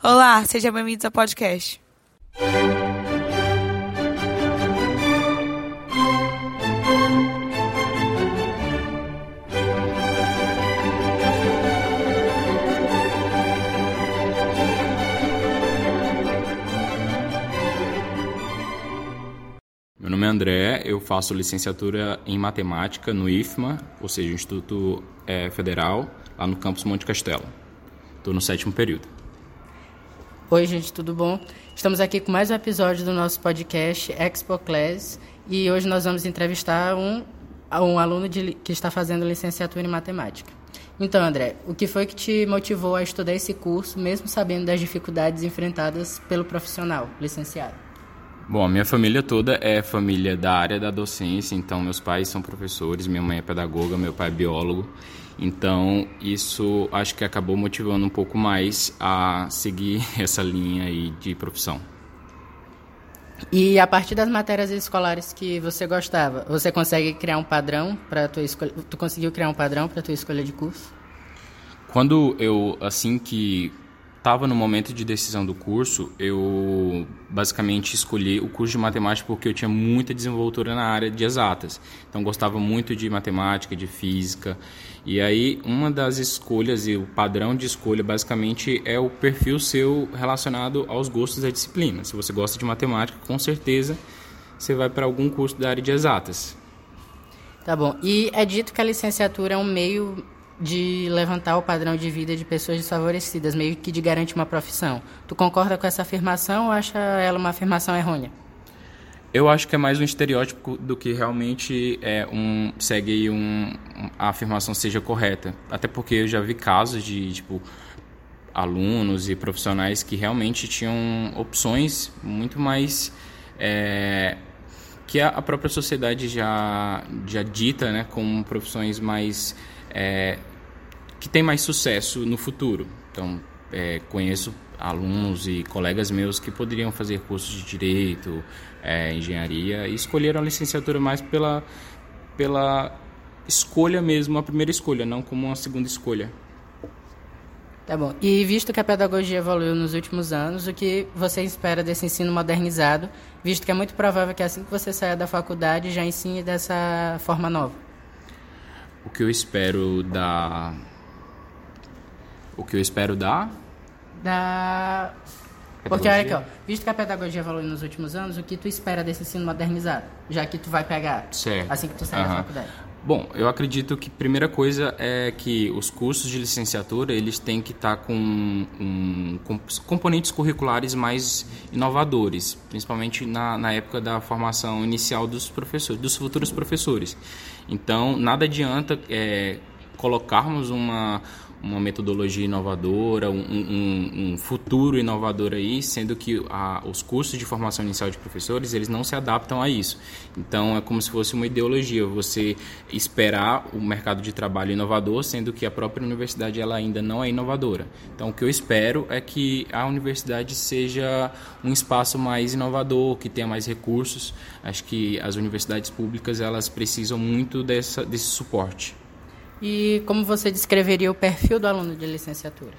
Olá, sejam bem-vindos ao podcast. Meu nome é André, eu faço licenciatura em matemática no IFMA, ou seja, Instituto é, Federal, lá no campus Monte Castelo. Estou no sétimo período. Oi, gente, tudo bom? Estamos aqui com mais um episódio do nosso podcast Expo Class e hoje nós vamos entrevistar um, um aluno de, que está fazendo licenciatura em matemática. Então, André, o que foi que te motivou a estudar esse curso, mesmo sabendo das dificuldades enfrentadas pelo profissional licenciado? Bom, a minha família toda é família da área da docência, então meus pais são professores, minha mãe é pedagoga, meu pai é biólogo. Então, isso acho que acabou motivando um pouco mais a seguir essa linha aí de profissão. E a partir das matérias escolares que você gostava, você consegue criar um padrão para tua escolha? Tu conseguiu criar um padrão para tua escolha de curso? Quando eu assim que estava no momento de decisão do curso, eu basicamente escolhi o curso de matemática porque eu tinha muita desenvoltura na área de exatas. Então gostava muito de matemática, de física. E aí uma das escolhas e o padrão de escolha basicamente é o perfil seu relacionado aos gostos da disciplina. Se você gosta de matemática, com certeza você vai para algum curso da área de exatas. Tá bom. E é dito que a licenciatura é um meio de levantar o padrão de vida de pessoas desfavorecidas, meio que de garantir uma profissão. Tu concorda com essa afirmação ou acha ela uma afirmação errônea? Eu acho que é mais um estereótipo do que realmente é um segue um, a afirmação seja correta. Até porque eu já vi casos de tipo alunos e profissionais que realmente tinham opções muito mais é, que a, própria sociedade já já dita, né, como profissões mais é, que tem mais sucesso no futuro. Então, é, conheço alunos e colegas meus que poderiam fazer cursos de direito, é, engenharia e escolheram a licenciatura mais pela, pela escolha mesmo, a primeira escolha, não como uma segunda escolha. Tá bom. E visto que a pedagogia evoluiu nos últimos anos, o que você espera desse ensino modernizado, visto que é muito provável que assim que você saia da faculdade já ensine dessa forma nova? O que eu espero da o que eu espero da? Da. Porque olha aqui, ó, visto que a pedagogia evoluiu nos últimos anos, o que tu espera desse ensino modernizado? Já que tu vai pegar certo. assim que tu sair uhum. da faculdade. Bom, eu acredito que primeira coisa é que os cursos de licenciatura eles têm que estar tá com, um, com componentes curriculares mais inovadores, principalmente na, na época da formação inicial dos professores, dos futuros professores. Então, nada adianta é, colocarmos uma uma metodologia inovadora, um, um, um, futuro inovador aí, sendo que a, os cursos de formação inicial de professores eles não se adaptam a isso. Então é como se fosse uma ideologia, você esperar o mercado de trabalho inovador, sendo que a própria universidade ela ainda não é inovadora. Então o que eu espero é que a universidade seja um espaço mais inovador, que tenha mais recursos. Acho que as universidades públicas elas precisam muito dessa, desse suporte. E como você descreveria o perfil do aluno de licenciatura?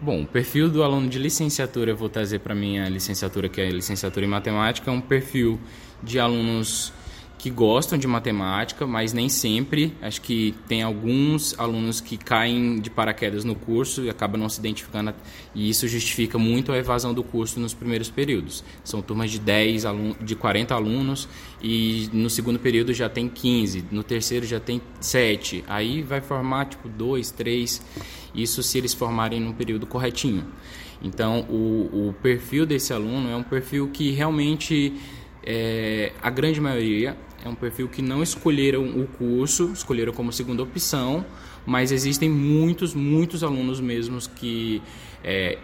Bom, o perfil do aluno de licenciatura, eu vou trazer para minha licenciatura, que é a licenciatura em matemática, é um perfil de alunos que gostam de matemática, mas nem sempre. Acho que tem alguns alunos que caem de paraquedas no curso e acabam não se identificando, e isso justifica muito a evasão do curso nos primeiros períodos. São turmas de 10 alunos, de 40 alunos e no segundo período já tem 15, no terceiro já tem 7. Aí vai formar tipo 2, 3, isso se eles formarem num período corretinho. Então, o, o perfil desse aluno é um perfil que realmente é, a grande maioria é um perfil que não escolheram o curso, escolheram como segunda opção, mas existem muitos, muitos alunos mesmos que é,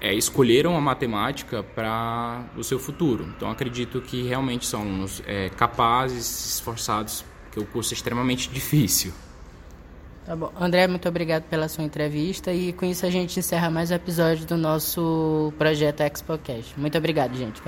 é, escolheram a matemática para o seu futuro. Então acredito que realmente são alunos é, capazes, esforçados, porque o curso é extremamente difícil. Tá bom. André, muito obrigado pela sua entrevista e com isso a gente encerra mais um episódio do nosso projeto ExpoCast. Muito obrigado, gente.